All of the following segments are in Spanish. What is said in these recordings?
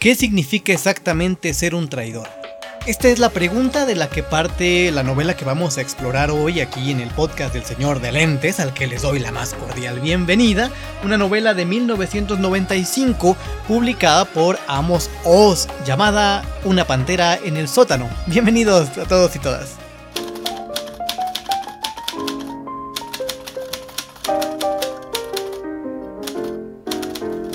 ¿Qué significa exactamente ser un traidor? Esta es la pregunta de la que parte la novela que vamos a explorar hoy aquí en el podcast del Señor de Lentes, al que les doy la más cordial bienvenida, una novela de 1995 publicada por Amos Oz, llamada Una pantera en el sótano. Bienvenidos a todos y todas.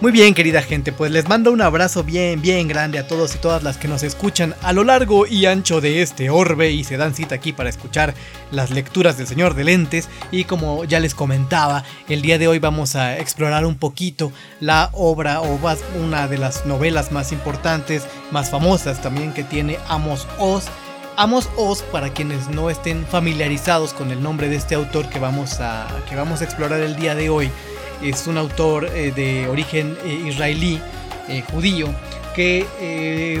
Muy bien, querida gente, pues les mando un abrazo bien, bien grande a todos y todas las que nos escuchan a lo largo y ancho de este orbe y se dan cita aquí para escuchar las lecturas del Señor de Lentes. Y como ya les comentaba, el día de hoy vamos a explorar un poquito la obra o una de las novelas más importantes, más famosas también que tiene Amos Oz. Amos Oz, para quienes no estén familiarizados con el nombre de este autor que vamos a, que vamos a explorar el día de hoy, es un autor eh, de origen eh, israelí, eh, judío, que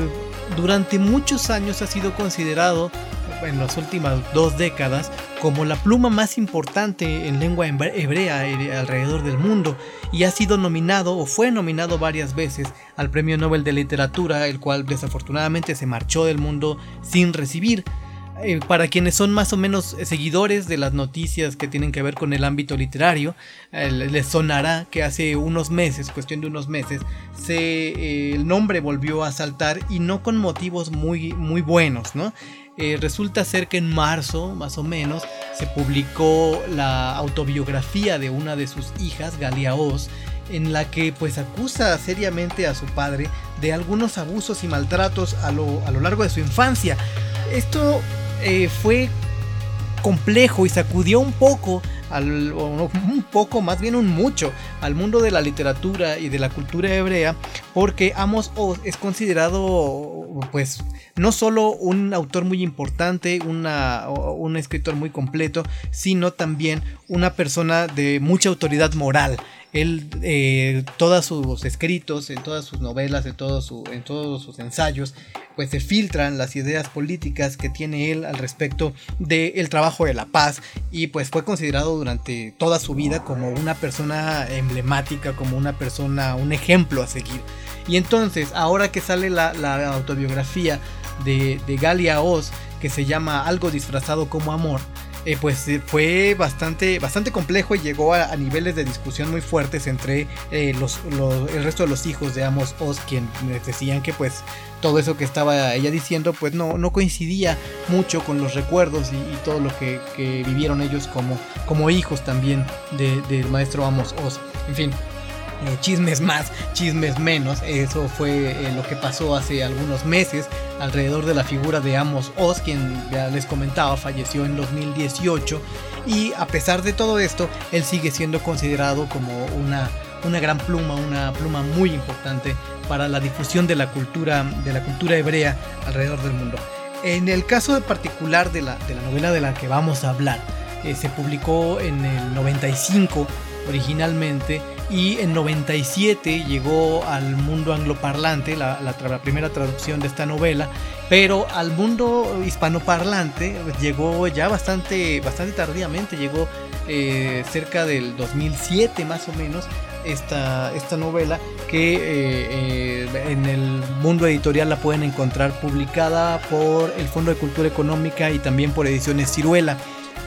durante muchos años ha sido considerado en las últimas dos décadas como la pluma más importante en lengua hebrea alrededor del mundo y ha sido nominado o fue nominado varias veces al Premio Nobel de Literatura, el cual desafortunadamente se marchó del mundo sin recibir. Eh, para quienes son más o menos seguidores de las noticias que tienen que ver con el ámbito literario, eh, les sonará que hace unos meses, cuestión de unos meses, se, eh, el nombre volvió a saltar y no con motivos muy, muy buenos, ¿no? resulta ser que en marzo, más o menos, se publicó la autobiografía de una de sus hijas, Galia Oz, en la que pues acusa seriamente a su padre de algunos abusos y maltratos a lo, a lo largo de su infancia. Esto eh, fue complejo y sacudió un poco, al, un poco, más bien un mucho, al mundo de la literatura y de la cultura hebrea, porque Amos Oz es considerado, pues, no solo un autor muy importante, una, un escritor muy completo, sino también una persona de mucha autoridad moral. Él, eh, todos sus escritos, en todas sus novelas, en, todo en todos sus ensayos, pues se filtran las ideas políticas que tiene él al respecto del trabajo de la paz y pues fue considerado durante toda su vida como una persona emblemática, como una persona, un ejemplo a seguir. Y entonces, ahora que sale la, autobiografía de, de Galia Oz, que se llama Algo disfrazado como amor, eh, pues eh, fue bastante, bastante complejo y llegó a, niveles de discusión muy fuertes entre eh, los, el resto de los hijos de Amos Oz, quienes decían que pues todo eso que estaba ella diciendo pues no, no coincidía mucho con los recuerdos y, todo lo que, vivieron ellos como, como hijos también del maestro Amos Oz. En fin, eh, chismes más, chismes menos. Eso fue eh, lo que pasó hace algunos meses alrededor de la figura de Amos Oz, quien ya les comentaba falleció en 2018. Y a pesar de todo esto, él sigue siendo considerado como una, una gran pluma, una pluma muy importante para la difusión de la cultura, de la cultura hebrea alrededor del mundo. En el caso particular de la, de la novela de la que vamos a hablar, eh, se publicó en el 95 originalmente y en 97 llegó al mundo angloparlante, la, la, primera traducción de esta novela, pero al mundo hispanoparlante llegó ya bastante, bastante tardíamente, llegó eh, cerca del 2007 más o menos. Esta, esta novela que eh, eh, en el mundo editorial la pueden encontrar publicada por el Fondo de Cultura Económica y también por Ediciones Ciruela.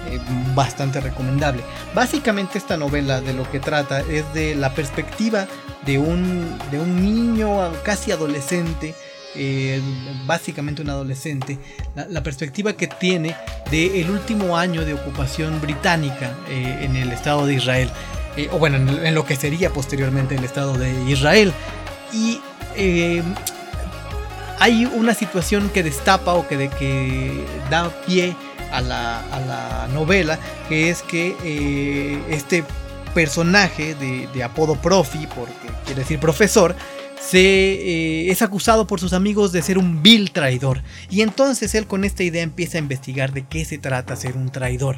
Eh, bastante recomendable. Básicamente esta novela de lo que trata es de la perspectiva de un, de un niño casi adolescente, eh, básicamente un adolescente, la, perspectiva que tiene del último año de ocupación británica eh, en el Estado de Israel, o bueno, en, lo que sería posteriormente el Estado de Israel. Y hay una situación que destapa o que, de, que da pie a la, novela, que es que eh, este personaje de, apodo profi, porque quiere decir profesor, se eh, es acusado por sus amigos de ser un vil traidor. Y entonces él con esta idea empieza a investigar de qué se trata ser un traidor.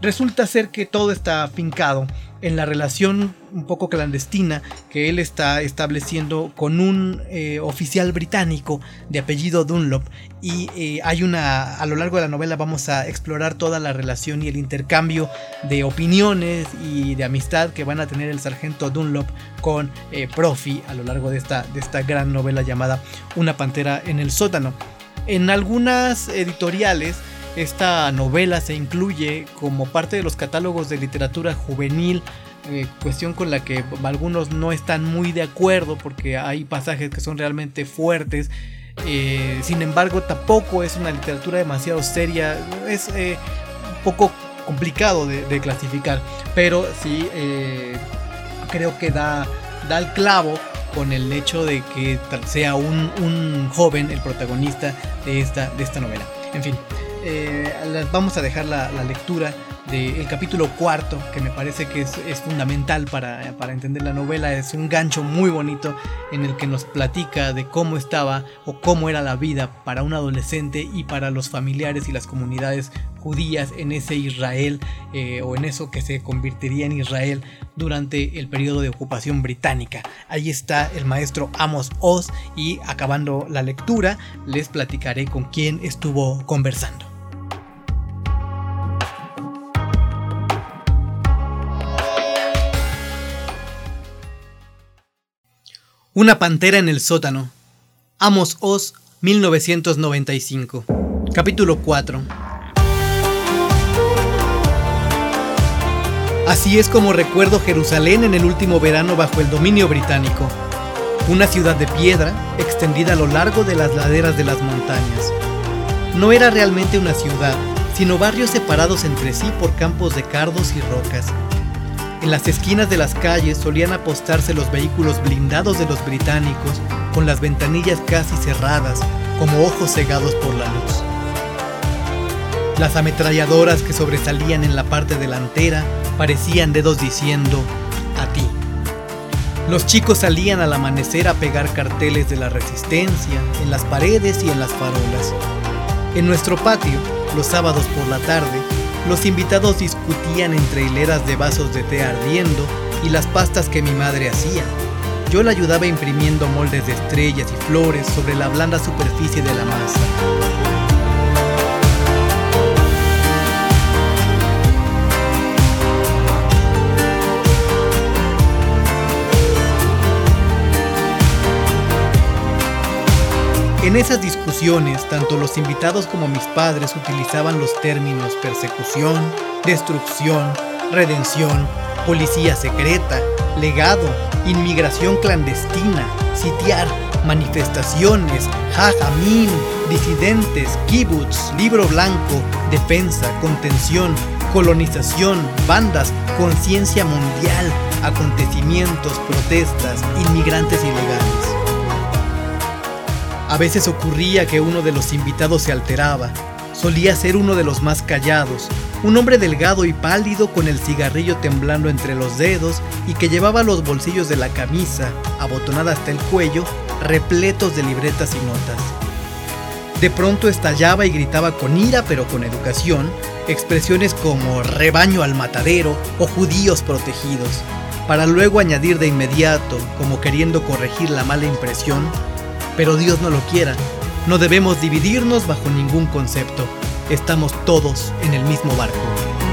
Resulta ser que todo está afincado en la relación un poco clandestina que él está estableciendo con un eh, oficial británico de apellido Dunlop. Y eh, hay una a lo largo de la novela vamos a explorar toda la relación y el intercambio de opiniones y de amistad que van a tener el sargento Dunlop con eh, Profi a lo largo de esta, de esta gran novela llamada Una pantera en el sótano. En algunas editoriales esta novela se incluye como parte de los catálogos de literatura juvenil, eh, cuestión con la que algunos no están muy de acuerdo porque hay pasajes que son realmente fuertes. Eh, sin embargo, tampoco es una literatura demasiado seria, es eh, un poco complicado de, clasificar, pero sí creo que da, da el clavo con el hecho de que sea un, un joven el protagonista de esta, de esta novela. En fin, eh, vamos a dejar la, lectura del capítulo cuarto, que me parece que es, fundamental para, para, entender la novela. Es un gancho muy bonito en el que nos platica de cómo estaba o cómo era la vida para un adolescente y para los familiares y las comunidades judías en ese Israel eh, o en eso que se convertiría en Israel durante el periodo de ocupación británica. Ahí está el maestro Amos Oz y acabando la lectura les platicaré con quién estuvo conversando. Una pantera en el sótano. Amos Oz, 1995. Capítulo 4. Así es como recuerdo Jerusalén en el último verano bajo el dominio británico. Una ciudad de piedra extendida a lo largo de las laderas de las montañas. No era realmente una ciudad, sino barrios separados entre sí por campos de cardos y rocas. En las esquinas de las calles solían apostarse los vehículos blindados de los británicos, con las ventanillas casi cerradas, como ojos cegados por la luz. Las ametralladoras que sobresalían en la parte delantera parecían dedos diciendo, a ti. Los chicos salían al amanecer a pegar carteles de la resistencia en las paredes y en las farolas. En nuestro patio, los sábados por la tarde, los invitados discutían entre hileras de vasos de té ardiendo y las pastas que mi madre hacía. Yo la ayudaba imprimiendo moldes de estrellas y flores sobre la blanda superficie de la masa. En esas discusiones, tanto los invitados como mis padres utilizaban los términos persecución, destrucción, redención, policía secreta, legado, inmigración clandestina, sitiar, manifestaciones, jajamín, disidentes, kibbutz, libro blanco, defensa, contención, colonización, bandas, conciencia mundial, acontecimientos, protestas, inmigrantes ilegales. A veces ocurría que uno de los invitados se alteraba. Solía ser uno de los más callados, un hombre delgado y pálido con el cigarrillo temblando entre los dedos y que llevaba los bolsillos de la camisa, abotonada hasta el cuello, repletos de libretas y notas. De pronto estallaba y gritaba con ira pero con educación, expresiones como rebaño al matadero o judíos protegidos, para luego añadir de inmediato, como queriendo corregir la mala impresión, pero Dios no lo quiera. No debemos dividirnos bajo ningún concepto. Estamos todos en el mismo barco.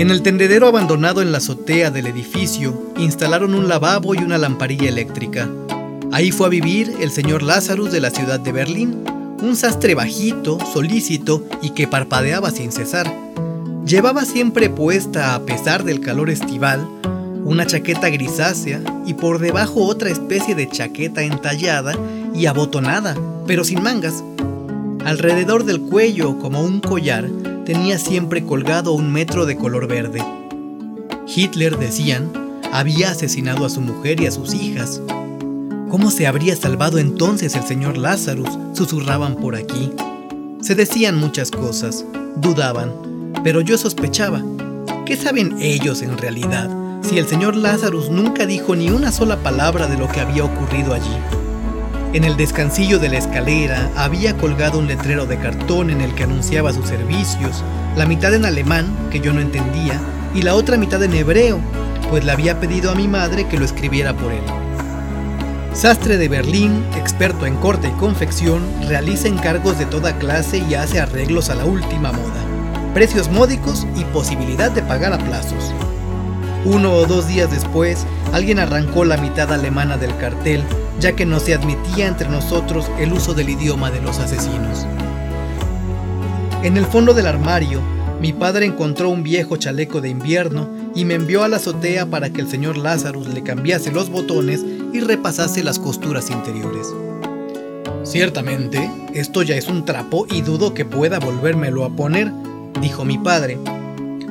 En el tendedero abandonado en la azotea del edificio, instalaron un lavabo y una lamparilla eléctrica. Ahí fue a vivir el señor Lazarus de la ciudad de Berlín, un sastre bajito, solícito y que parpadeaba sin cesar. Llevaba siempre puesta, a pesar del calor estival, una chaqueta grisácea y por debajo otra especie de chaqueta entallada y abotonada, pero sin mangas. Alrededor del cuello, como un collar, tenía siempre colgado un metro de color verde. Hitler, decían, había asesinado a su mujer y a sus hijas. ¿Cómo se habría salvado entonces el señor Lazarus? susurraban por aquí. Se decían muchas cosas, dudaban, pero yo sospechaba. ¿Qué saben ellos en realidad si el señor Lazarus nunca dijo ni una sola palabra de lo que había ocurrido allí? En el descansillo de la escalera había colgado un letrero de cartón en el que anunciaba sus servicios, la mitad en alemán, que yo no entendía, y la otra mitad en hebreo, pues le había pedido a mi madre que lo escribiera por él. Sastre de Berlín, experto en corte y confección, realiza encargos de toda clase y hace arreglos a la última moda. Precios módicos y posibilidad de pagar a plazos. Uno o dos días después, alguien arrancó la mitad alemana del cartel ya que no se admitía entre nosotros el uso del idioma de los asesinos. En el fondo del armario, mi padre encontró un viejo chaleco de invierno y me envió a la azotea para que el señor Lazarus le cambiase los botones y repasase las costuras interiores. Ciertamente, esto ya es un trapo y dudo que pueda volvérmelo a poner, dijo mi padre.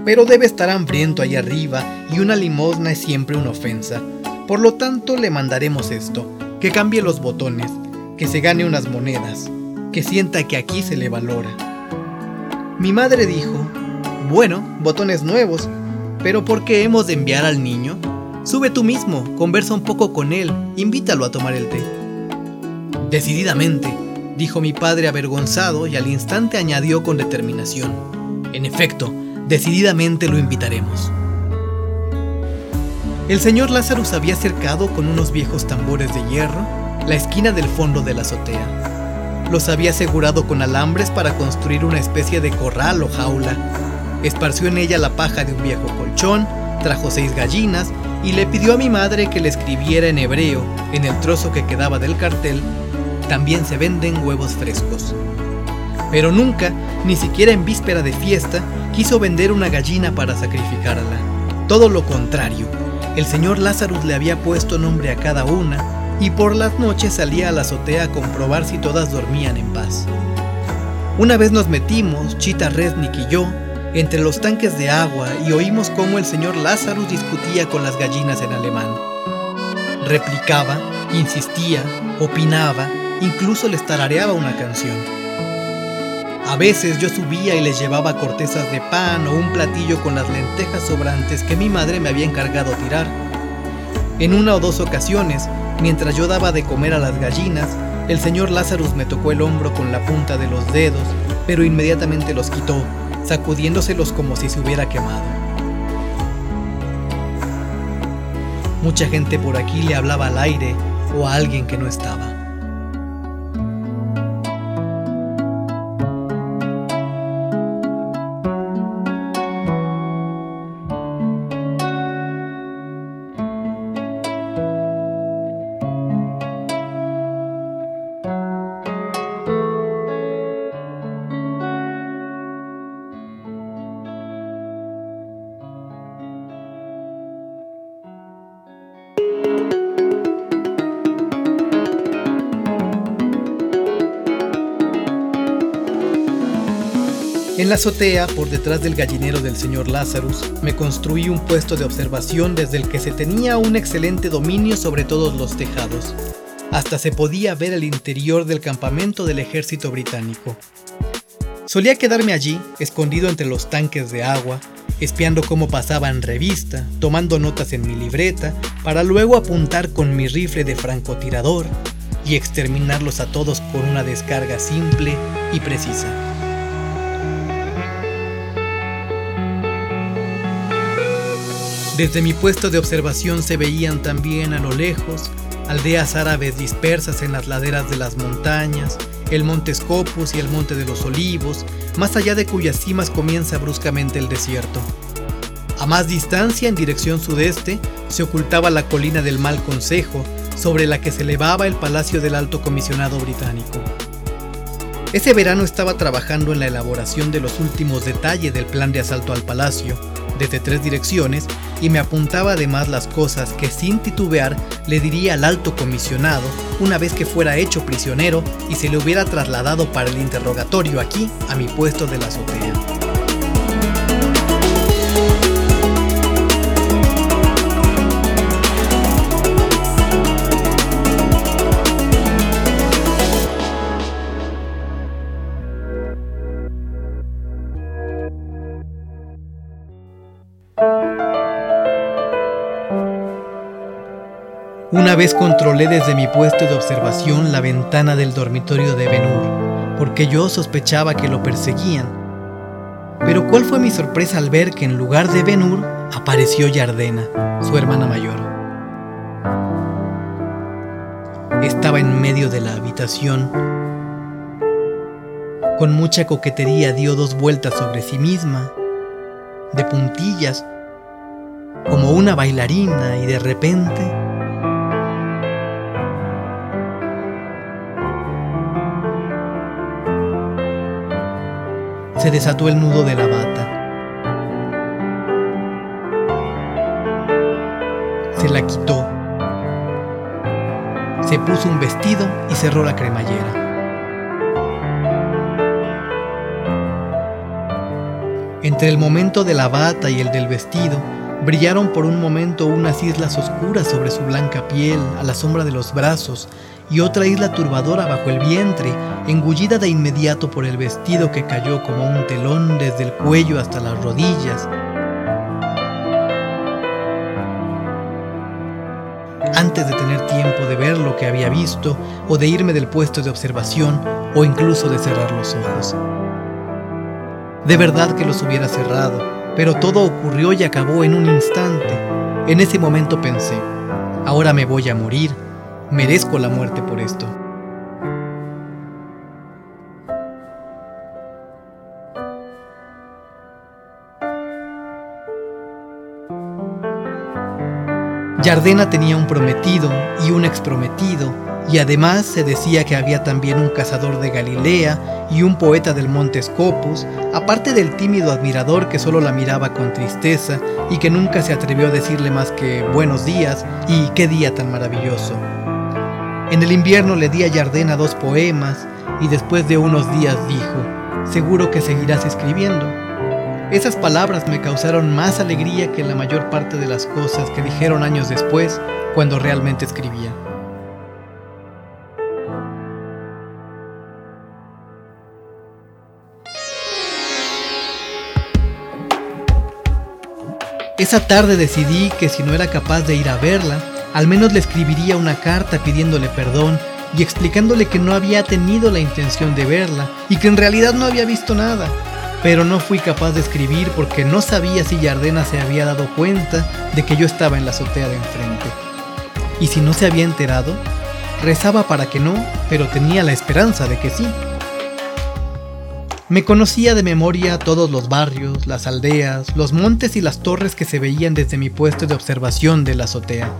Pero debe estar hambriento ahí arriba y una limosna es siempre una ofensa. Por lo tanto, le mandaremos esto que cambie los botones, que se gane unas monedas, que sienta que aquí se le valora. Mi madre dijo, bueno, botones nuevos, pero ¿por qué hemos de enviar al niño? Sube tú mismo, conversa un poco con él, invítalo a tomar el té. Decididamente, dijo mi padre avergonzado y al instante añadió con determinación. En efecto, decididamente lo invitaremos. El señor Lázaro había cercado con unos viejos tambores de hierro la esquina del fondo de la azotea. Los había asegurado con alambres para construir una especie de corral o jaula. Esparció en ella la paja de un viejo colchón, trajo seis gallinas y le pidió a mi madre que le escribiera en hebreo, en el trozo que quedaba del cartel, también se venden huevos frescos. Pero nunca, ni siquiera en víspera de fiesta, quiso vender una gallina para sacrificarla. Todo lo contrario, el señor Lazarus le había puesto nombre a cada una y por las noches salía a la azotea a comprobar si todas dormían en paz. Una vez nos metimos, Chita Resnick y yo, entre los tanques de agua y oímos cómo el señor Lazarus discutía con las gallinas en alemán. Replicaba, insistía, opinaba, incluso les tarareaba una canción. A veces yo subía y les llevaba cortezas de pan o un platillo con las lentejas sobrantes que mi madre me había encargado tirar. En una o dos ocasiones, mientras yo daba de comer a las gallinas, el señor Lazarus me tocó el hombro con la punta de los dedos, pero inmediatamente los quitó, sacudiéndoselos como si se hubiera quemado. Mucha gente por aquí le hablaba al aire o a alguien que no estaba. En la azotea, por detrás del gallinero del señor Lazarus, me construí un puesto de observación desde el que se tenía un excelente dominio sobre todos los tejados. Hasta se podía ver el interior del campamento del ejército británico. Solía quedarme allí, escondido entre los tanques de agua, espiando cómo pasaban revista, tomando notas en mi libreta, para luego apuntar con mi rifle de francotirador y exterminarlos a todos con una descarga simple y precisa. Desde mi puesto de observación se veían también a lo lejos aldeas árabes dispersas en las laderas de las montañas, el monte Scopus y el monte de los olivos, más allá de cuyas cimas comienza bruscamente el desierto. A más distancia, en dirección sudeste, se ocultaba la colina del Mal Consejo, sobre la que se elevaba el palacio del Alto Comisionado Británico. Ese verano estaba trabajando en la elaboración de los últimos detalles del plan de asalto al palacio, desde tres direcciones, y me apuntaba además las cosas que sin titubear le diría al alto comisionado una vez que fuera hecho prisionero y se le hubiera trasladado para el interrogatorio aquí a mi puesto de la azotea. Una vez controlé desde mi puesto de observación la ventana del dormitorio de Benur, porque yo sospechaba que lo perseguían. Pero cuál fue mi sorpresa al ver que en lugar de Benur apareció Yardena, su hermana mayor. Estaba en medio de la habitación. Con mucha coquetería dio dos vueltas sobre sí misma, de puntillas, como una bailarina y de repente se desató el nudo de la bata. Se la quitó. Se puso un vestido y cerró la cremallera. Entre el momento de la bata y el del vestido, brillaron por un momento unas islas oscuras sobre su blanca piel, a la sombra de los brazos, y otra isla turbadora bajo el vientre, engullida de inmediato por el vestido que cayó como un telón desde el cuello hasta las rodillas. Antes de tener tiempo de ver lo que había visto, o de irme del puesto de observación, o incluso de cerrar los ojos. De verdad que los hubiera cerrado, pero todo ocurrió y acabó en un instante. En ese momento pensé, ahora me voy a morir Merezco la muerte por esto. Yardena tenía un prometido y un exprometido, y además se decía que había también un cazador de Galilea y un poeta del monte Scopus, aparte del tímido admirador que solo la miraba con tristeza y que nunca se atrevió a decirle más que buenos días y qué día tan maravilloso. En el invierno le di a Yardena dos poemas y después de unos días dijo, seguro que seguirás escribiendo. Esas palabras me causaron más alegría que la mayor parte de las cosas que dijeron años después cuando realmente escribía. Esa tarde decidí que si no era capaz de ir a verla, al menos le escribiría una carta pidiéndole perdón y explicándole que no había tenido la intención de verla y que en realidad no había visto nada. Pero no fui capaz de escribir porque no sabía si Yardena se había dado cuenta de que yo estaba en la azotea de enfrente. Y si no se había enterado, rezaba para que no, pero tenía la esperanza de que sí. Me conocía de memoria todos los barrios, las aldeas, los montes y las torres que se veían desde mi puesto de observación de la azotea.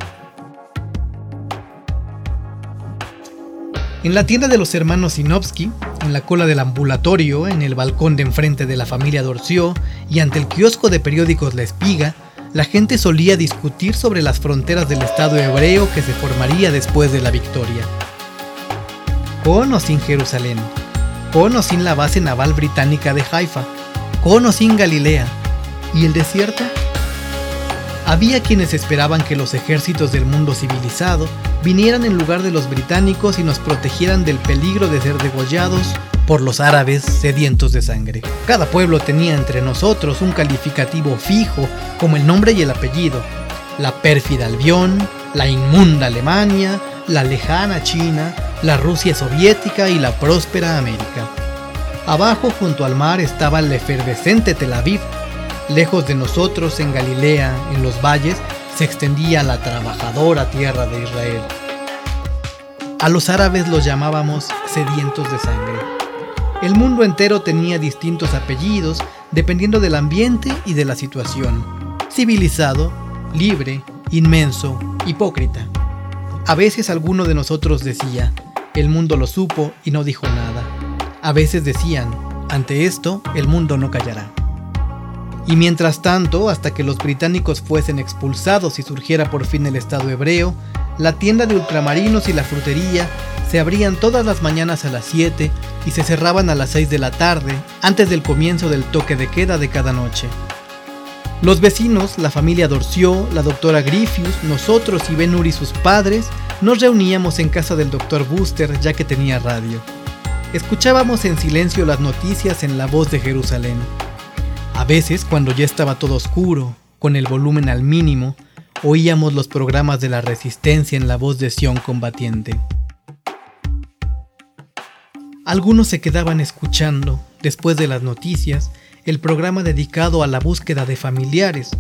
En la tienda de los hermanos Sinovsky, en la cola del ambulatorio, en el balcón de enfrente de la familia Dorció y ante el kiosco de periódicos La Espiga, la gente solía discutir sobre las fronteras del Estado hebreo que se formaría después de la victoria. Con o sin Jerusalén, con o sin la base naval británica de Haifa, con o sin Galilea, ¿y el desierto? Había quienes esperaban que los ejércitos del mundo civilizado vinieran en lugar de los británicos y nos protegieran del peligro de ser degollados por los árabes sedientos de sangre. Cada pueblo tenía entre nosotros un calificativo fijo, como el nombre y el apellido. La pérfida Albión, la inmunda Alemania, la lejana China, la Rusia soviética y la próspera América. Abajo, junto al mar, estaba el efervescente Tel Aviv, Lejos de nosotros, en Galilea, en los valles, se extendía la trabajadora tierra de Israel. A los árabes los llamábamos sedientos de sangre. El mundo entero tenía distintos apellidos dependiendo del ambiente y de la situación. civilizado, libre, inmenso, hipócrita. A veces alguno de nosotros decía, el mundo lo supo y no dijo nada. A veces decían, ante esto, el mundo no callará. Y mientras tanto, hasta que los británicos fuesen expulsados y surgiera por fin el Estado hebreo, la tienda de ultramarinos y la frutería se abrían todas las mañanas a las 7 y se cerraban a las 6 de la tarde, antes del comienzo del toque de queda de cada noche. Los vecinos, la familia Dorció, la doctora Griffius, nosotros y Ben y sus padres nos reuníamos en casa del doctor Booster ya que tenía radio. Escuchábamos en silencio las noticias en la voz de Jerusalén. A veces, cuando ya estaba todo oscuro, con el volumen al mínimo, oíamos los programas de la resistencia en la voz de Sion combatiente. Algunos se quedaban escuchando, después de las noticias, el programa dedicado a la búsqueda de familiares,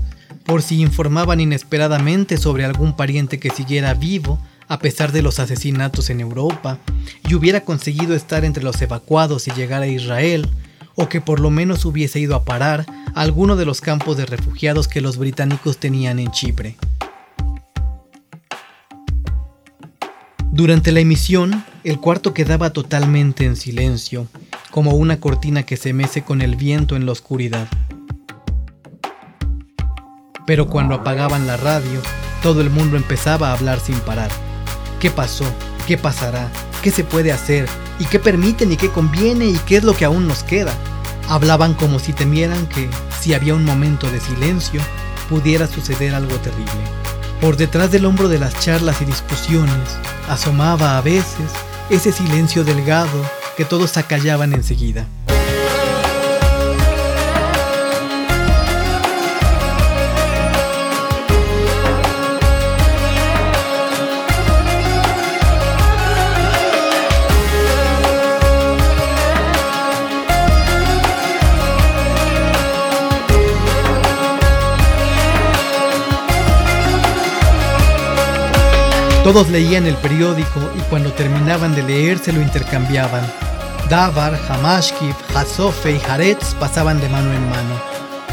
por si informaban inesperadamente sobre algún pariente que siguiera vivo a pesar de los asesinatos en Europa y hubiera conseguido estar entre los evacuados y llegar a Israel, o que por lo menos hubiese ido a parar a alguno de los campos de refugiados que los británicos tenían en Chipre. Durante la emisión, el cuarto quedaba totalmente en silencio, como una cortina que se mece con el viento en la oscuridad. Pero cuando apagaban la radio, todo el mundo empezaba a hablar sin parar. ¿Qué pasó? ¿Qué pasará? ¿Qué se puede hacer? ¿Y qué permiten y qué conviene y qué es lo que aún nos queda? Hablaban como si temieran que, si había un momento de silencio, pudiera suceder algo terrible. Por detrás del hombro de las charlas y discusiones, asomaba a veces ese silencio delgado que todos acallaban enseguida. Todos leían el periódico y cuando terminaban de leer se lo intercambiaban. Davar, Hamashkif, Hasofe y Haaretz pasaban de mano en mano.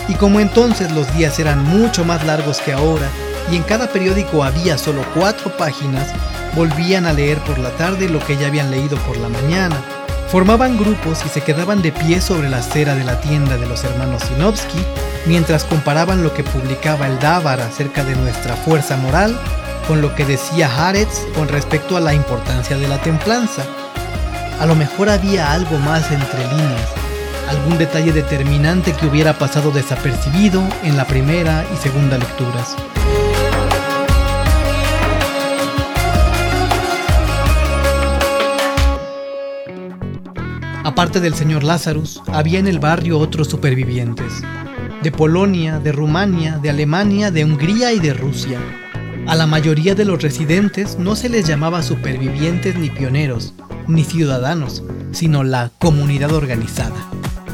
Y como entonces los días eran mucho más largos que ahora y en cada periódico había solo cuatro páginas, volvían a leer por la tarde lo que ya habían leído por la mañana. Formaban grupos y se quedaban de pie sobre la acera de la tienda de los hermanos Sinovsky mientras comparaban lo que publicaba el Davar acerca de nuestra fuerza moral con lo que decía Haaretz con respecto a la importancia de la templanza. A lo mejor había algo más entre líneas, algún detalle determinante que hubiera pasado desapercibido en la primera y segunda lecturas. Aparte del señor Lazarus, había en el barrio otros supervivientes, de Polonia, de Rumania, de Alemania, de Hungría y de Rusia. A la mayoría de los residentes no se les llamaba supervivientes ni pioneros, ni ciudadanos, sino la comunidad organizada,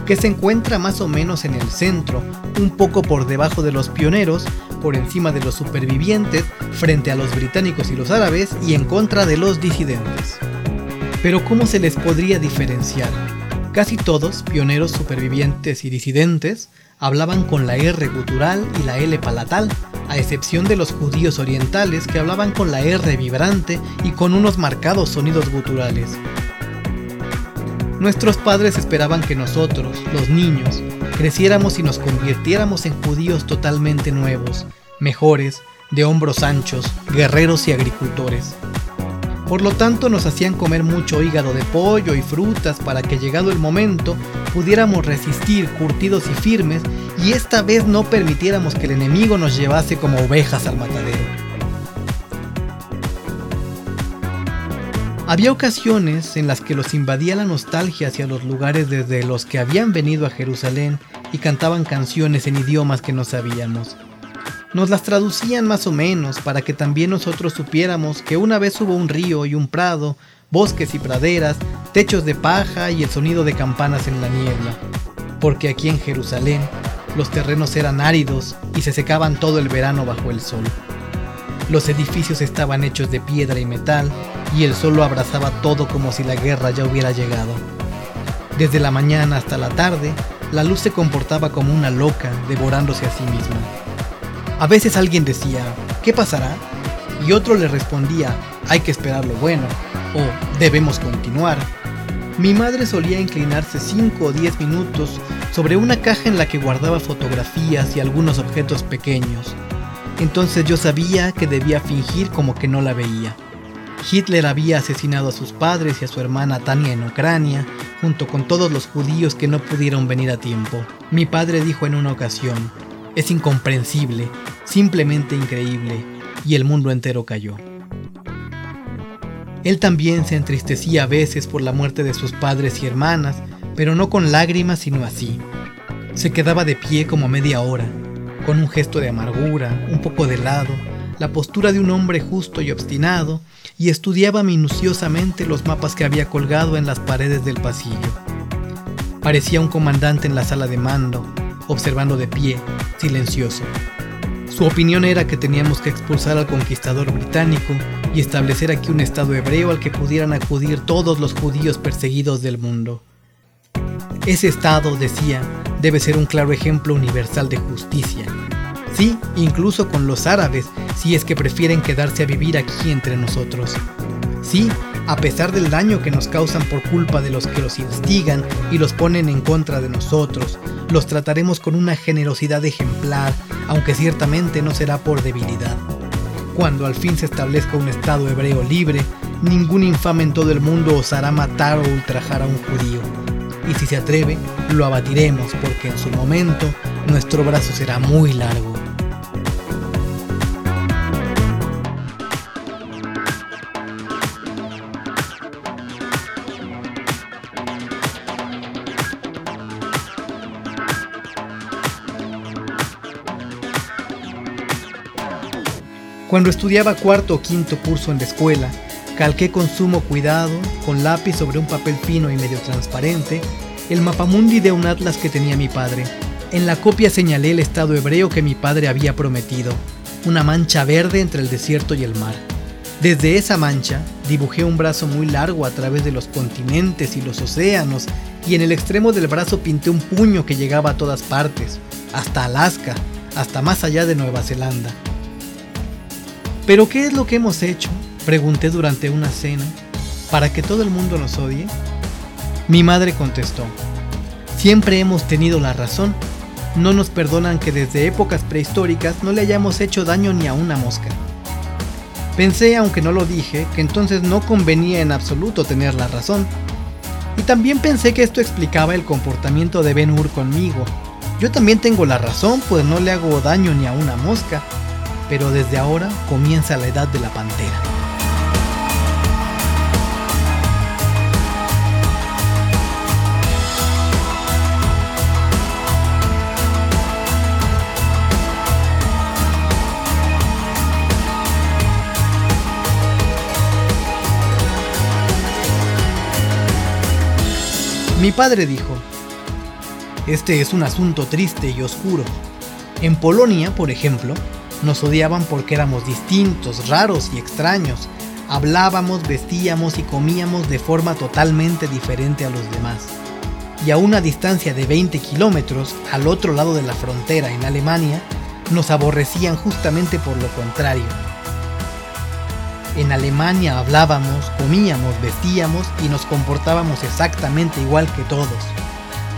que se encuentra más o menos en el centro, un poco por debajo de los pioneros, por encima de los supervivientes, frente a los británicos y los árabes y en contra de los disidentes. Pero ¿cómo se les podría diferenciar? Casi todos, pioneros, supervivientes y disidentes, hablaban con la R gutural y la L palatal, a excepción de los judíos orientales que hablaban con la R vibrante y con unos marcados sonidos guturales. Nuestros padres esperaban que nosotros, los niños, creciéramos y nos convirtiéramos en judíos totalmente nuevos, mejores, de hombros anchos, guerreros y agricultores. Por lo tanto nos hacían comer mucho hígado de pollo y frutas para que llegado el momento pudiéramos resistir curtidos y firmes y esta vez no permitiéramos que el enemigo nos llevase como ovejas al matadero. Había ocasiones en las que los invadía la nostalgia hacia los lugares desde los que habían venido a Jerusalén y cantaban canciones en idiomas que no sabíamos. Nos las traducían más o menos para que también nosotros supiéramos que una vez hubo un río y un prado, bosques y praderas, techos de paja y el sonido de campanas en la niebla. Porque aquí en Jerusalén los terrenos eran áridos y se secaban todo el verano bajo el sol. Los edificios estaban hechos de piedra y metal y el sol lo abrazaba todo como si la guerra ya hubiera llegado. Desde la mañana hasta la tarde, la luz se comportaba como una loca, devorándose a sí misma. A veces alguien decía, ¿qué pasará? Y otro le respondía, hay que esperar lo bueno, o debemos continuar. Mi madre solía inclinarse 5 o 10 minutos sobre una caja en la que guardaba fotografías y algunos objetos pequeños. Entonces yo sabía que debía fingir como que no la veía. Hitler había asesinado a sus padres y a su hermana Tania en Ucrania, junto con todos los judíos que no pudieron venir a tiempo. Mi padre dijo en una ocasión, es incomprensible, simplemente increíble, y el mundo entero cayó. Él también se entristecía a veces por la muerte de sus padres y hermanas, pero no con lágrimas sino así. Se quedaba de pie como media hora, con un gesto de amargura, un poco de lado, la postura de un hombre justo y obstinado, y estudiaba minuciosamente los mapas que había colgado en las paredes del pasillo. Parecía un comandante en la sala de mando, observando de pie, silencioso. Su opinión era que teníamos que expulsar al conquistador británico y establecer aquí un Estado hebreo al que pudieran acudir todos los judíos perseguidos del mundo. Ese Estado, decía, debe ser un claro ejemplo universal de justicia. Sí, incluso con los árabes, si es que prefieren quedarse a vivir aquí entre nosotros. Sí, a pesar del daño que nos causan por culpa de los que los instigan y los ponen en contra de nosotros, los trataremos con una generosidad ejemplar, aunque ciertamente no será por debilidad. Cuando al fin se establezca un Estado hebreo libre, ningún infame en todo el mundo osará matar o ultrajar a un judío. Y si se atreve, lo abatiremos porque en su momento nuestro brazo será muy largo. Cuando estudiaba cuarto o quinto curso en la escuela, calqué con sumo cuidado, con lápiz sobre un papel fino y medio transparente, el mapamundi de un atlas que tenía mi padre. En la copia señalé el estado hebreo que mi padre había prometido, una mancha verde entre el desierto y el mar. Desde esa mancha dibujé un brazo muy largo a través de los continentes y los océanos, y en el extremo del brazo pinté un puño que llegaba a todas partes, hasta Alaska, hasta más allá de Nueva Zelanda. ¿Pero qué es lo que hemos hecho? Pregunté durante una cena. ¿Para que todo el mundo nos odie? Mi madre contestó. Siempre hemos tenido la razón. No nos perdonan que desde épocas prehistóricas no le hayamos hecho daño ni a una mosca. Pensé, aunque no lo dije, que entonces no convenía en absoluto tener la razón. Y también pensé que esto explicaba el comportamiento de Ben Hur conmigo. Yo también tengo la razón, pues no le hago daño ni a una mosca pero desde ahora comienza la edad de la pantera. Mi padre dijo, este es un asunto triste y oscuro. En Polonia, por ejemplo, nos odiaban porque éramos distintos, raros y extraños. Hablábamos, vestíamos y comíamos de forma totalmente diferente a los demás. Y a una distancia de 20 kilómetros, al otro lado de la frontera en Alemania, nos aborrecían justamente por lo contrario. En Alemania hablábamos, comíamos, vestíamos y nos comportábamos exactamente igual que todos.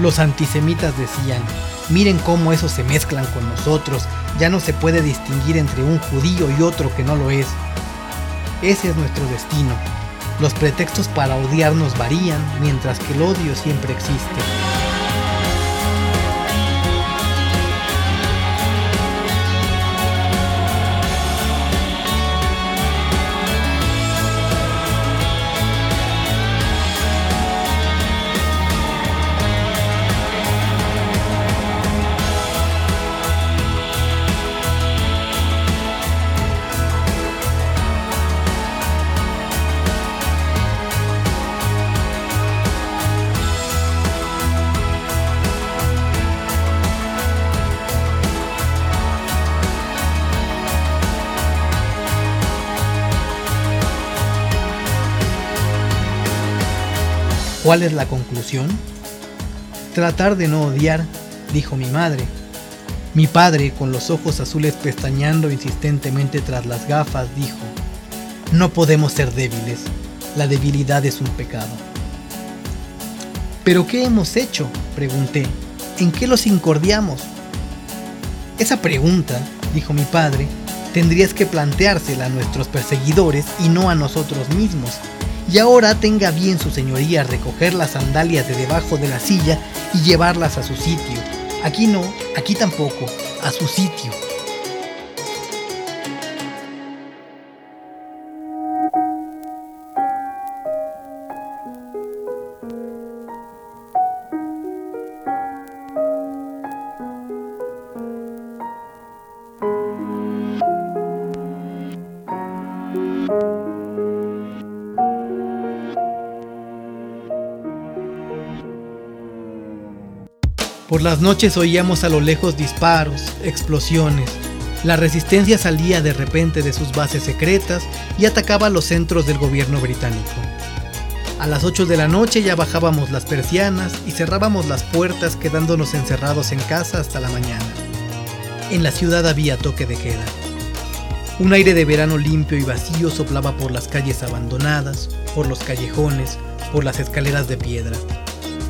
Los antisemitas decían, miren cómo esos se mezclan con nosotros ya no se puede distinguir entre un judío y otro que no lo es. Ese es nuestro destino. Los pretextos para odiarnos varían, mientras que el odio siempre existe. ¿Cuál es la conclusión? Tratar de no odiar, dijo mi madre. Mi padre, con los ojos azules pestañeando insistentemente tras las gafas, dijo, No podemos ser débiles, la debilidad es un pecado. ¿Pero qué hemos hecho? pregunté. ¿En qué los incordiamos? Esa pregunta, dijo mi padre, tendrías que planteársela a nuestros perseguidores y no a nosotros mismos. Y ahora tenga bien su señoría recoger las sandalias de debajo de la silla y llevarlas a su sitio. Aquí no, aquí tampoco, a su sitio. Las noches oíamos a lo lejos disparos, explosiones. La resistencia salía de repente de sus bases secretas y atacaba los centros del gobierno británico. A las 8 de la noche ya bajábamos las persianas y cerrábamos las puertas quedándonos encerrados en casa hasta la mañana. En la ciudad había toque de queda. Un aire de verano limpio y vacío soplaba por las calles abandonadas, por los callejones, por las escaleras de piedra.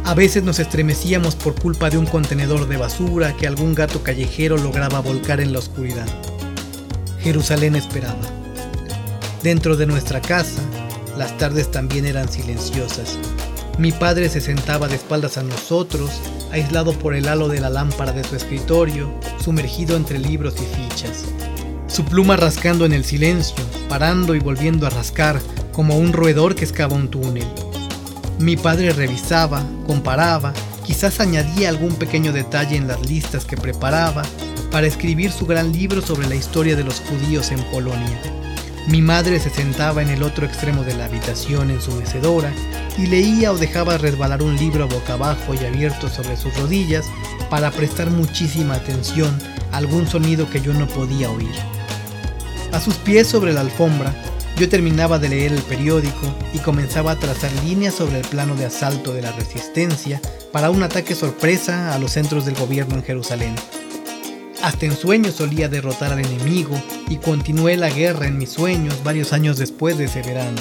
A veces nos estremecíamos por culpa de un contenedor de basura que algún gato callejero lograba volcar en la oscuridad. Jerusalén esperaba. Dentro de nuestra casa, las tardes también eran silenciosas. Mi padre se sentaba de espaldas a nosotros, aislado por el halo de la lámpara de su escritorio, sumergido entre libros y fichas. Su pluma rascando en el silencio, parando y volviendo a rascar, como un roedor que excava un túnel. Mi padre revisaba, comparaba, quizás añadía algún pequeño detalle en las listas que preparaba para escribir su gran libro sobre la historia de los judíos en Polonia. Mi madre se sentaba en el otro extremo de la habitación en su mecedora y leía o dejaba resbalar un libro boca abajo y abierto sobre sus rodillas para prestar muchísima atención a algún sonido que yo no podía oír. A sus pies sobre la alfombra yo terminaba de leer el periódico y comenzaba a trazar líneas sobre el plano de asalto de la resistencia para un ataque sorpresa a los centros del gobierno en Jerusalén. Hasta en sueños solía derrotar al enemigo y continué la guerra en mis sueños varios años después de ese verano.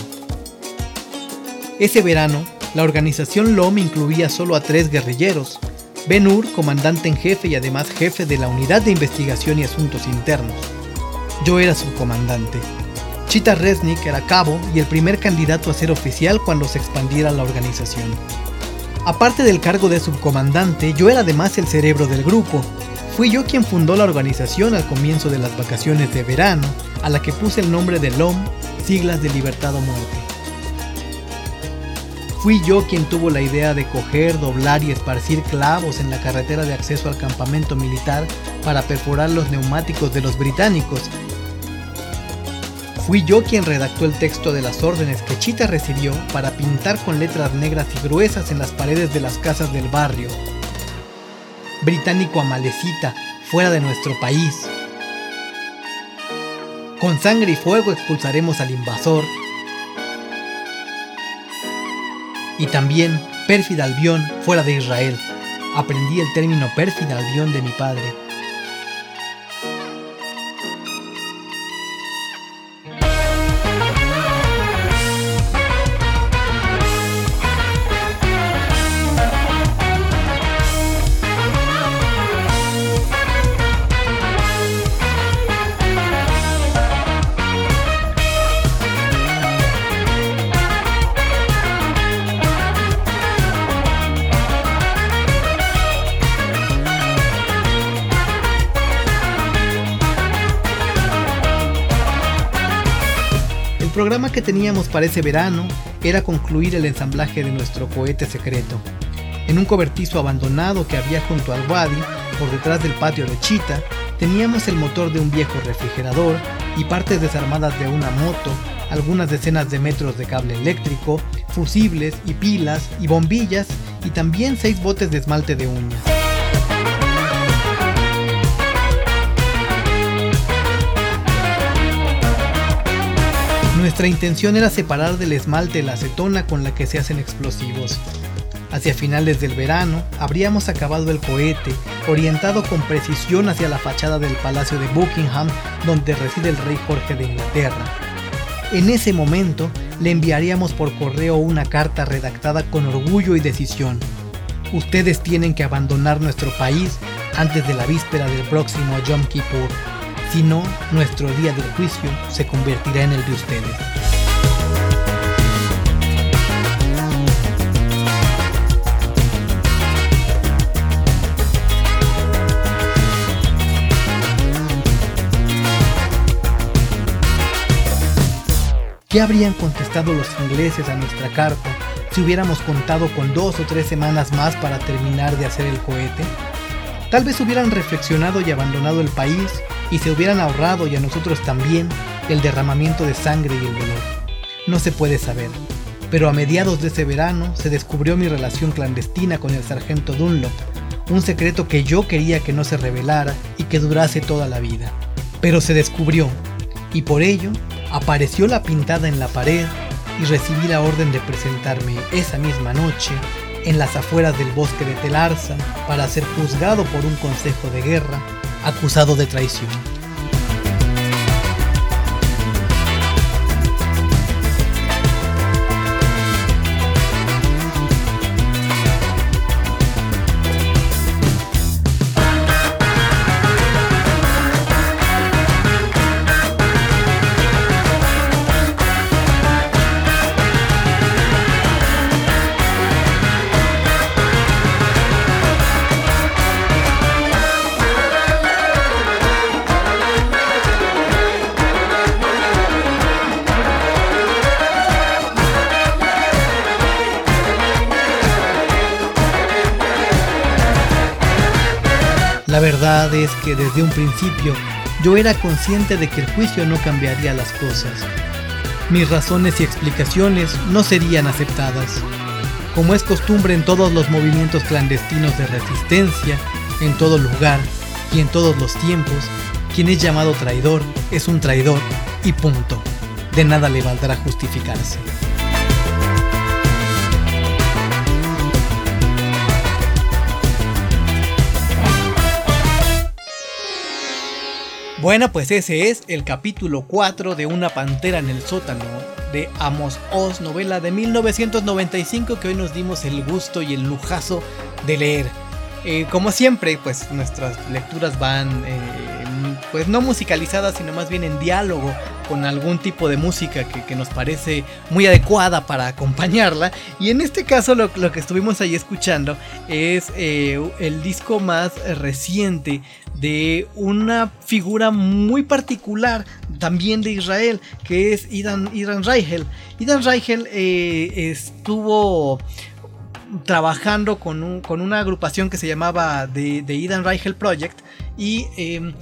Ese verano, la organización LOM incluía solo a tres guerrilleros, Ben Hur, comandante en jefe y además jefe de la Unidad de Investigación y Asuntos Internos. Yo era su comandante. Chita Resnick era cabo y el primer candidato a ser oficial cuando se expandiera la organización. Aparte del cargo de subcomandante, yo era además el cerebro del grupo. Fui yo quien fundó la organización al comienzo de las vacaciones de verano, a la que puse el nombre de LOM, siglas de Libertad o Muerte. Fui yo quien tuvo la idea de coger, doblar y esparcir clavos en la carretera de acceso al campamento militar para perforar los neumáticos de los británicos Fui yo quien redactó el texto de las órdenes que Chita recibió para pintar con letras negras y gruesas en las paredes de las casas del barrio. Británico amalecita, fuera de nuestro país. Con sangre y fuego expulsaremos al invasor. Y también pérfida albión fuera de Israel. Aprendí el término pérfida albión de mi padre. Teníamos para ese verano era concluir el ensamblaje de nuestro cohete secreto. En un cobertizo abandonado que había junto al wadi, por detrás del patio de Chita, teníamos el motor de un viejo refrigerador y partes desarmadas de una moto, algunas decenas de metros de cable eléctrico, fusibles y pilas y bombillas y también seis botes de esmalte de uñas. Nuestra intención era separar del esmalte la acetona con la que se hacen explosivos. Hacia finales del verano habríamos acabado el cohete, orientado con precisión hacia la fachada del Palacio de Buckingham, donde reside el rey Jorge de Inglaterra. En ese momento le enviaríamos por correo una carta redactada con orgullo y decisión. Ustedes tienen que abandonar nuestro país antes de la víspera del próximo Yom Kippur, si no, nuestro día del juicio se convertirá en el de ustedes. ¿Qué habrían contestado los ingleses a nuestra carta si hubiéramos contado con dos o tres semanas más para terminar de hacer el cohete? Tal vez hubieran reflexionado y abandonado el país y se hubieran ahorrado y a nosotros también el derramamiento de sangre y el dolor. No se puede saber, pero a mediados de ese verano se descubrió mi relación clandestina con el sargento Dunlop, un secreto que yo quería que no se revelara y que durase toda la vida. Pero se descubrió, y por ello apareció la pintada en la pared y recibí la orden de presentarme esa misma noche en las afueras del bosque de Telarza para ser juzgado por un consejo de guerra acusado de traición. Es que desde un principio yo era consciente de que el juicio no cambiaría las cosas. Mis razones y explicaciones no serían aceptadas. Como es costumbre en todos los movimientos clandestinos de resistencia, en todo lugar y en todos los tiempos, quien es llamado traidor es un traidor y punto. De nada le valdrá justificarse. Bueno, pues ese es el capítulo 4 de Una Pantera en el sótano de Amos Oz, novela de 1995 que hoy nos dimos el gusto y el lujazo de leer. Eh, como siempre, pues nuestras lecturas van, eh, pues no musicalizadas, sino más bien en diálogo con algún tipo de música que, nos parece muy adecuada para acompañarla. Y en este caso lo, que estuvimos ahí escuchando es eh, el disco más reciente de una figura muy particular también de Israel, que es Idan, Idan Reichel. Idan Reichel eh, estuvo trabajando con, una agrupación que se llamaba The, Idan Reichel Project y em,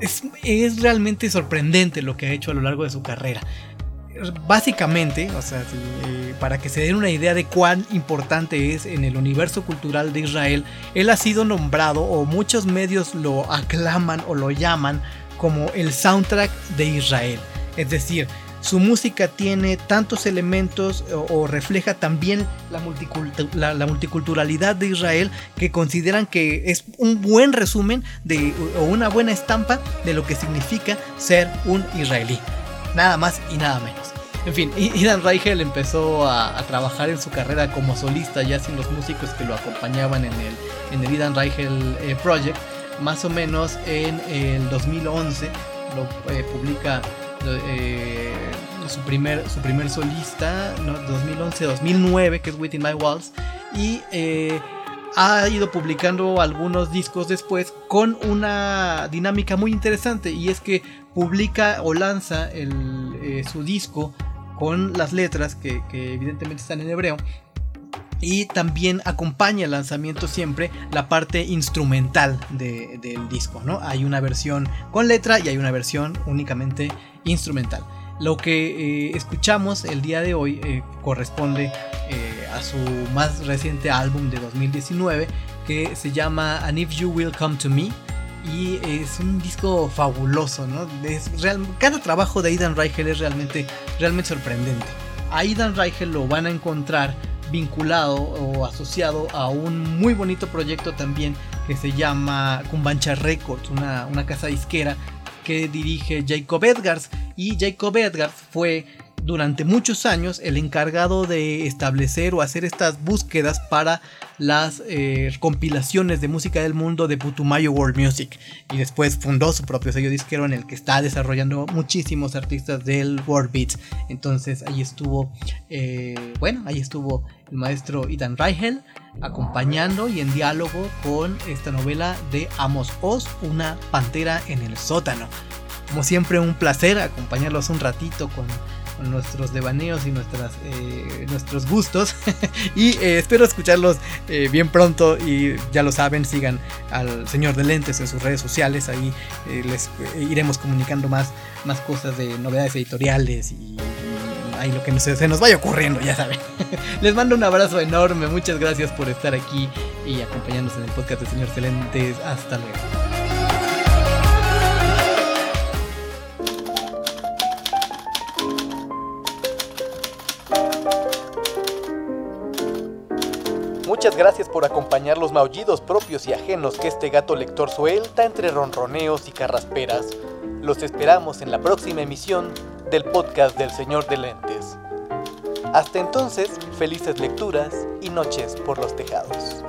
es, es, realmente sorprendente lo que ha hecho a lo largo de su carrera básicamente, o sea, eh, para que se den una idea de cuán importante es en el universo cultural de Israel, él ha sido nombrado o muchos medios lo aclaman o lo llaman como el soundtrack de Israel. Es decir, su música tiene tantos elementos o, refleja también la, la, multiculturalidad de Israel que consideran que es un buen resumen de, o una buena estampa de lo que significa ser un israelí. Nada más y nada menos. En fin, Idan Reichel empezó a, trabajar en su carrera como solista, ya sin los músicos que lo acompañaban en el, en el Idan Reichel eh, Project, más o menos en el 2011 lo eh, publica eh, su, primer, su primer solista, ¿no? 2011-2009, que es Within My Walls, y ha ido publicando algunos discos después con una dinámica muy interesante, y es que publica o lanza el, su disco con las letras que, evidentemente están en hebreo. Y también acompaña el lanzamiento siempre la parte instrumental del disco, ¿no? Hay una versión con letra y hay una versión únicamente instrumental. Lo que eh, escuchamos el día de hoy eh, corresponde eh, a su más reciente álbum de 2019 que se llama And If You Will Come to Me y es un disco fabuloso, ¿no? Cada trabajo de Aidan Reichel es realmente, realmente sorprendente. A Aidan Reichel lo van a encontrar vinculado o asociado a un muy bonito proyecto también que se llama Cumbancha Records, una, una casa disquera que dirige Jacob Edgars. Y Jacob Edgars fue durante muchos años el encargado de establecer o hacer estas búsquedas para las eh, compilaciones de música del mundo de Putumayo World Music. Y después fundó su propio sello disquero en el que está desarrollando muchísimos artistas del World Beats. Entonces ahí estuvo eh, bueno estuvo el maestro Ethan Reichel acompañando y en diálogo con esta novela de Amos Oz una pantera en el sótano. Como siempre un placer acompañarlos un ratito con nuestros devaneos y nuestras, eh, nuestros gustos. y eh, espero escucharlos eh, bien pronto y ya lo saben, sigan al señor de lentes en sus redes sociales, ahí les iremos comunicando más, más cosas de novedades editoriales y, ahí lo que se, se nos vaya ocurriendo, ya saben. les mando un abrazo enorme, muchas gracias por estar aquí y acompañándonos en el podcast del señor de lentes. Hasta luego. Muchas gracias por acompañar los maullidos propios y ajenos que este gato lector suelta entre ronroneos y carrasperas. Los esperamos en la próxima emisión del podcast del Señor de Lentes. Hasta entonces, felices lecturas y noches por los tejados.